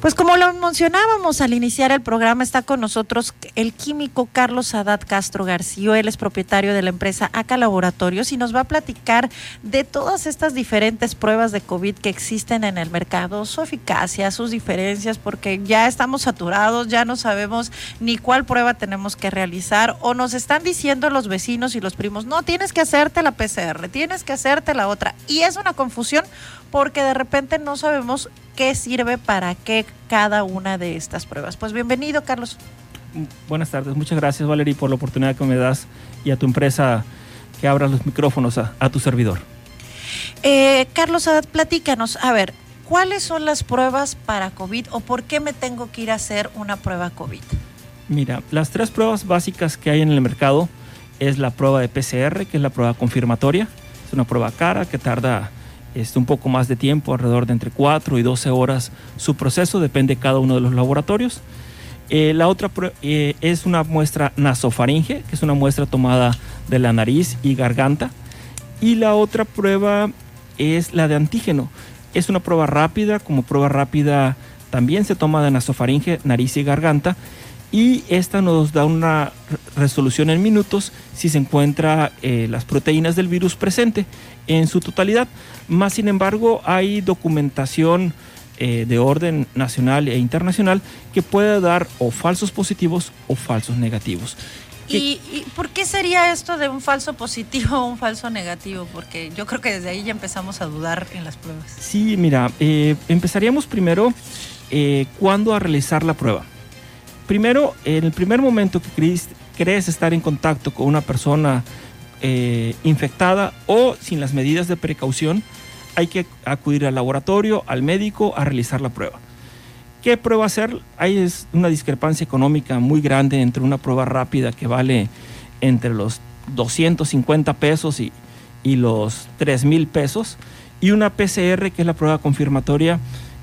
Pues como lo mencionábamos al iniciar el programa, está con nosotros el químico Carlos Sadat Castro García. Él es propietario de la empresa ACA Laboratorios y nos va a platicar de todas estas diferentes pruebas de COVID que existen en el mercado, su eficacia, sus diferencias, porque ya estamos saturados, ya no sabemos ni cuál prueba tenemos que realizar o nos están diciendo los vecinos y los primos, no, tienes que hacerte la PCR, tienes que hacerte la otra. Y es una confusión porque de repente no sabemos qué sirve para qué cada una de estas pruebas. Pues bienvenido, Carlos. Buenas tardes, muchas gracias Valerie por la oportunidad que me das y a tu empresa que abras los micrófonos a, tu servidor. Eh, Carlos, platícanos, a ver, ¿cuáles son las pruebas para COVID o por qué me tengo que ir a hacer una prueba COVID? Mira, las tres pruebas básicas que hay en el mercado es la prueba de PCR, que es la prueba confirmatoria. Es una prueba cara que tarda este, un poco más de tiempo, alrededor de entre 4 y 12 horas su proceso, depende de cada uno de los laboratorios. Eh, la otra eh, es una muestra nasofaringe, que es una muestra tomada de la nariz y garganta. Y la otra prueba es la de antígeno. Es una prueba rápida, como prueba rápida también se toma de nasofaringe, nariz y garganta. Y esta nos da una resolución en minutos si se encuentra eh, las proteínas del virus presente en su totalidad. Más sin embargo, hay documentación eh, de orden nacional e internacional que puede dar o falsos positivos o falsos negativos. ¿Y, por qué sería esto de un falso positivo o un falso negativo? Porque yo creo que desde ahí ya empezamos a dudar en las pruebas. Sí, mira, eh, empezaríamos primero eh, cuándo a realizar la prueba. Primero, en el primer momento que crees, crees estar en contacto con una persona eh, infectada o sin las medidas de precaución, hay que acudir al laboratorio, al médico, a realizar la prueba. ¿Qué prueba hacer? Hay una discrepancia económica muy grande entre una prueba rápida que vale entre los 250 pesos y, los 3 mil pesos y una PCR que es la prueba confirmatoria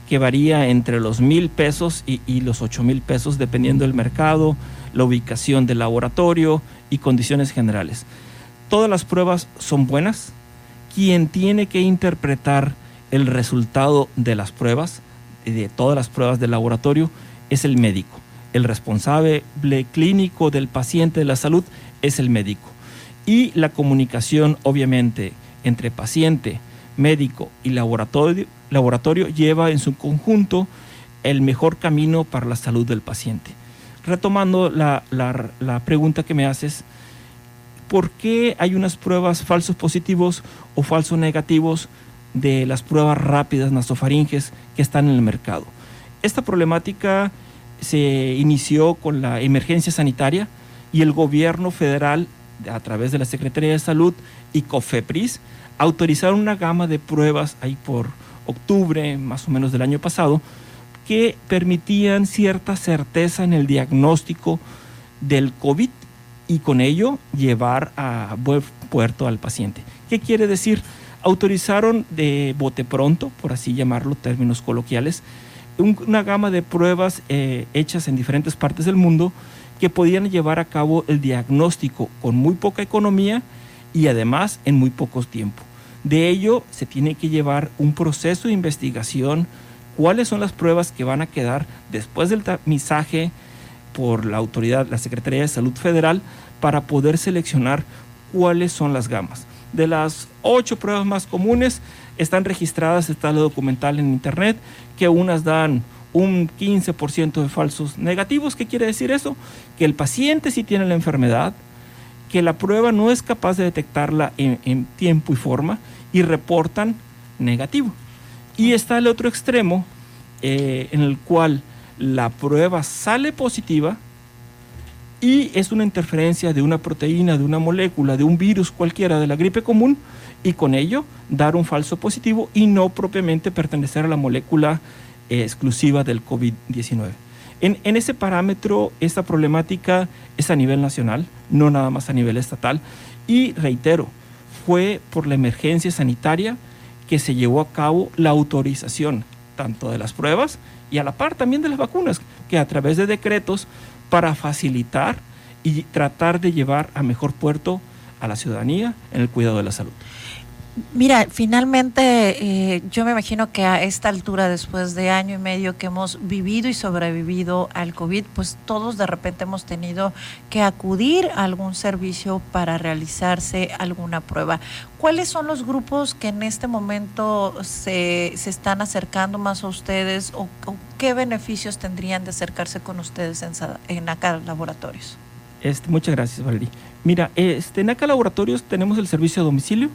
que varía entre los mil pesos y, y los 8 mil pesos dependiendo del mercado, la ubicación del laboratorio y condiciones generales todas las pruebas son buenas. Quien tiene que interpretar el resultado de las pruebas, de todas las pruebas del laboratorio, es el médico. El responsable clínico del paciente de la salud es el médico. Y la comunicación, obviamente, entre paciente, médico y laboratorio, laboratorio lleva en su conjunto el mejor camino para la salud del paciente. Retomando la, la pregunta que me haces, ¿por qué hay unas pruebas falsos positivos o falsos negativos de las pruebas rápidas nasofaringes que están en el mercado? Esta problemática se inició con la emergencia sanitaria y el gobierno federal, a través de la Secretaría de Salud y COFEPRIS, autorizaron una gama de pruebas ahí por octubre más o menos del año pasado que permitían cierta certeza en el diagnóstico del COVID y con ello llevar a buen puerto al paciente. ¿Qué quiere decir? Autorizaron de bote pronto, por así llamarlo, términos coloquiales, una gama de pruebas eh, hechas en diferentes partes del mundo que podían llevar a cabo el diagnóstico con muy poca economía y además en muy poco tiempo. De ello se tiene que llevar un proceso de investigación, cuáles son las pruebas que van a quedar después del tamizaje, por la autoridad, la Secretaría de Salud Federal, para poder seleccionar cuáles son las gamas. De las ocho pruebas más comunes, están registradas, está lo documental en internet, que unas dan un 15% de falsos negativos. ¿Qué quiere decir eso? Que el paciente sí tiene la enfermedad, que la prueba no es capaz de detectarla en, tiempo y forma y reportan negativo. Y está el otro extremo eh, en el cual la prueba sale positiva y es una interferencia de una proteína, de una molécula, de un virus cualquiera de la gripe común y con ello dar un falso positivo y no propiamente pertenecer a la molécula eh, exclusiva del COVID-19. En, en, ese parámetro, esta problemática es a nivel nacional, no nada más a nivel estatal. Y reitero, fue por la emergencia sanitaria que se llevó a cabo la autorización tanto de las pruebas y a la par también de las vacunas, que a través de decretos para facilitar y tratar de llevar a mejor puerto a la ciudadanía en el cuidado de la salud. Mira, finalmente eh, yo me imagino que a esta altura, después de año y medio que hemos vivido y sobrevivido al COVID, pues todos de repente hemos tenido que acudir a algún servicio para realizarse alguna prueba. ¿Cuáles son los grupos que en este momento se, se están acercando más a ustedes o, qué beneficios tendrían de acercarse con ustedes en, en ACA Laboratorios? Este, muchas gracias, Valerie. Mira, este, en ACA Laboratorios tenemos el servicio a domicilio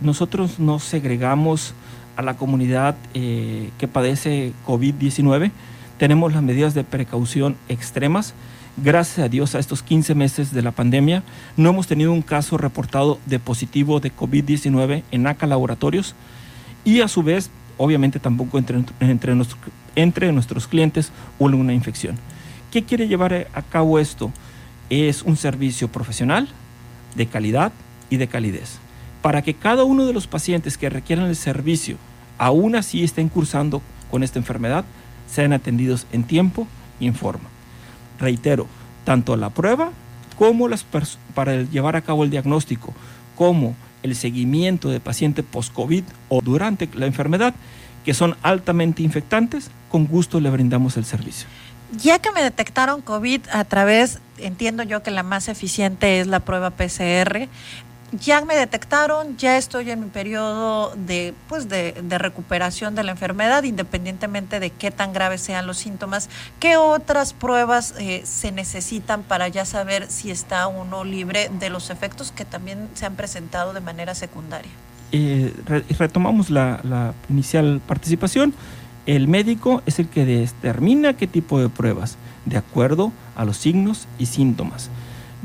nosotros no segregamos a la comunidad eh, que padece COVID-19. Tenemos las medidas de precaución extremas. Gracias a Dios a estos 15 meses de la pandemia no hemos tenido un caso reportado de positivo de COVID-19 en ACA Laboratorios y a su vez, obviamente tampoco entre, entre, nuestros clientes hubo una infección. ¿Qué quiere llevar a cabo esto? Es un servicio profesional, de calidad y de calidez para que cada uno de los pacientes que requieran el servicio, aún así estén cursando con esta enfermedad, sean atendidos en tiempo y en forma. Reitero, tanto la prueba como las para llevar a cabo el diagnóstico, como el seguimiento de paciente post-COVID o durante la enfermedad, que son altamente infectantes, con gusto le brindamos el servicio. Ya que me detectaron COVID a través, entiendo yo que la más eficiente es la prueba PCR, ya me detectaron, ya estoy en mi periodo de, pues de, recuperación de la enfermedad, independientemente de qué tan graves sean los síntomas. ¿Qué otras pruebas eh, se necesitan para ya saber si está uno libre de los efectos que también se han presentado de manera secundaria? Eh, retomamos la, la inicial participación. El médico es el que determina qué tipo de pruebas, de acuerdo a los signos y síntomas.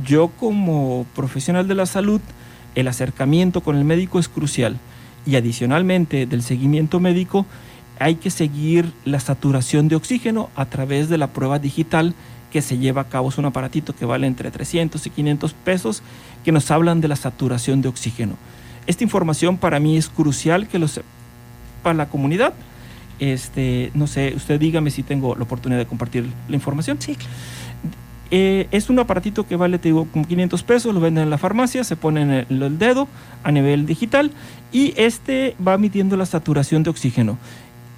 Yo como profesional de la salud, el acercamiento con el médico es crucial y adicionalmente del seguimiento médico hay que seguir la saturación de oxígeno a través de la prueba digital que se lleva a cabo. Es un aparatito que vale entre 300 y 500 pesos que nos hablan de la saturación de oxígeno. Esta información para mí es crucial que lo sepa la comunidad. Este, no sé, usted dígame si tengo la oportunidad de compartir la información. Sí. Eh, es un aparatito que vale, te digo, como 500 pesos, lo venden en la farmacia, se pone en el, dedo a nivel digital y este va midiendo la saturación de oxígeno.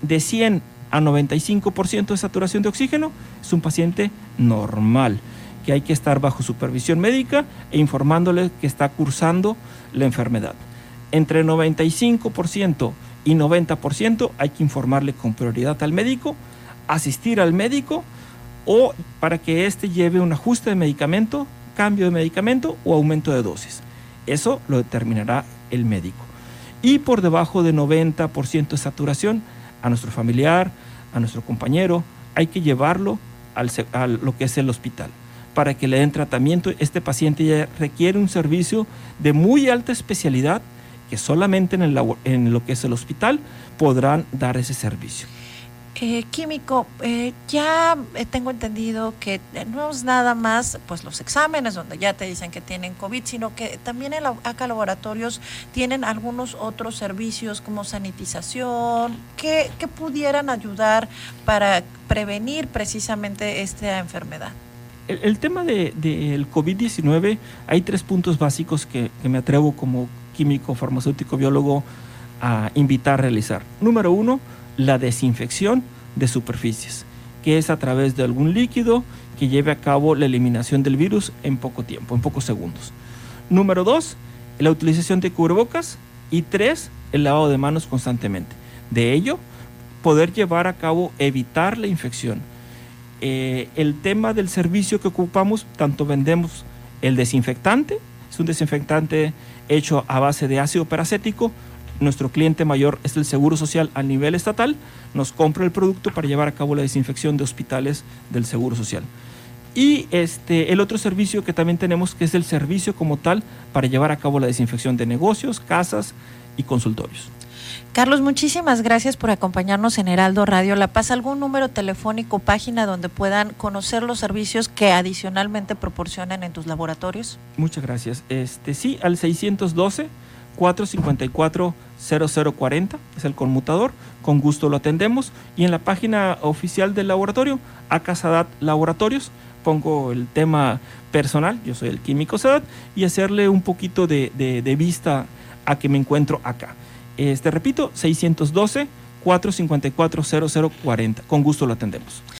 De 100 a 95% de saturación de oxígeno es un paciente normal, que hay que estar bajo supervisión médica e informándole que está cursando la enfermedad. Entre 95% y 90% hay que informarle con prioridad al médico, asistir al médico o para que éste lleve un ajuste de medicamento, cambio de medicamento o aumento de dosis. Eso lo determinará el médico. Y por debajo de 90% de saturación, a nuestro familiar, a nuestro compañero, hay que llevarlo al, a lo que es el hospital para que le den tratamiento. Este paciente ya requiere un servicio de muy alta especialidad que solamente en, en lo que es el hospital podrán dar ese servicio. Eh, químico, eh, ya tengo entendido que no es nada más pues los exámenes donde ya te dicen que tienen COVID, sino que también en acá laboratorios tienen algunos otros servicios como sanitización que, pudieran ayudar para prevenir precisamente esta enfermedad. El, tema del de, COVID-19, hay tres puntos básicos que me atrevo como químico, farmacéutico, biólogo a invitar a realizar. Número uno, la desinfección de superficies, que es a través de algún líquido que lleve a cabo la eliminación del virus en poco tiempo, en pocos segundos. Número dos, la utilización de cubrebocas. Y tres, el lavado de manos constantemente. De ello, poder llevar a cabo, evitar la infección. Eh, el tema del servicio que ocupamos, tanto vendemos el desinfectante, es un desinfectante hecho a base de ácido peracético, nuestro cliente mayor es el Seguro Social a nivel estatal, nos compra el producto para llevar a cabo la desinfección de hospitales del Seguro Social. Y este, el otro servicio que también tenemos, que es el servicio como tal para llevar a cabo la desinfección de negocios, casas y consultorios. Carlos, muchísimas gracias por acompañarnos en Heraldo Radio La Paz. ¿Algún número telefónico, página donde puedan conocer los servicios que adicionalmente proporcionan en tus laboratorios? Muchas gracias. Este, sí, al 612 454-0040, es el conmutador, con gusto lo atendemos. Y en la página oficial del laboratorio, Acasadat Laboratorios, pongo el tema personal, yo soy el químico SADAT, y hacerle un poquito de, vista a que me encuentro acá. Este, repito, 612 454 0040. Con gusto lo atendemos.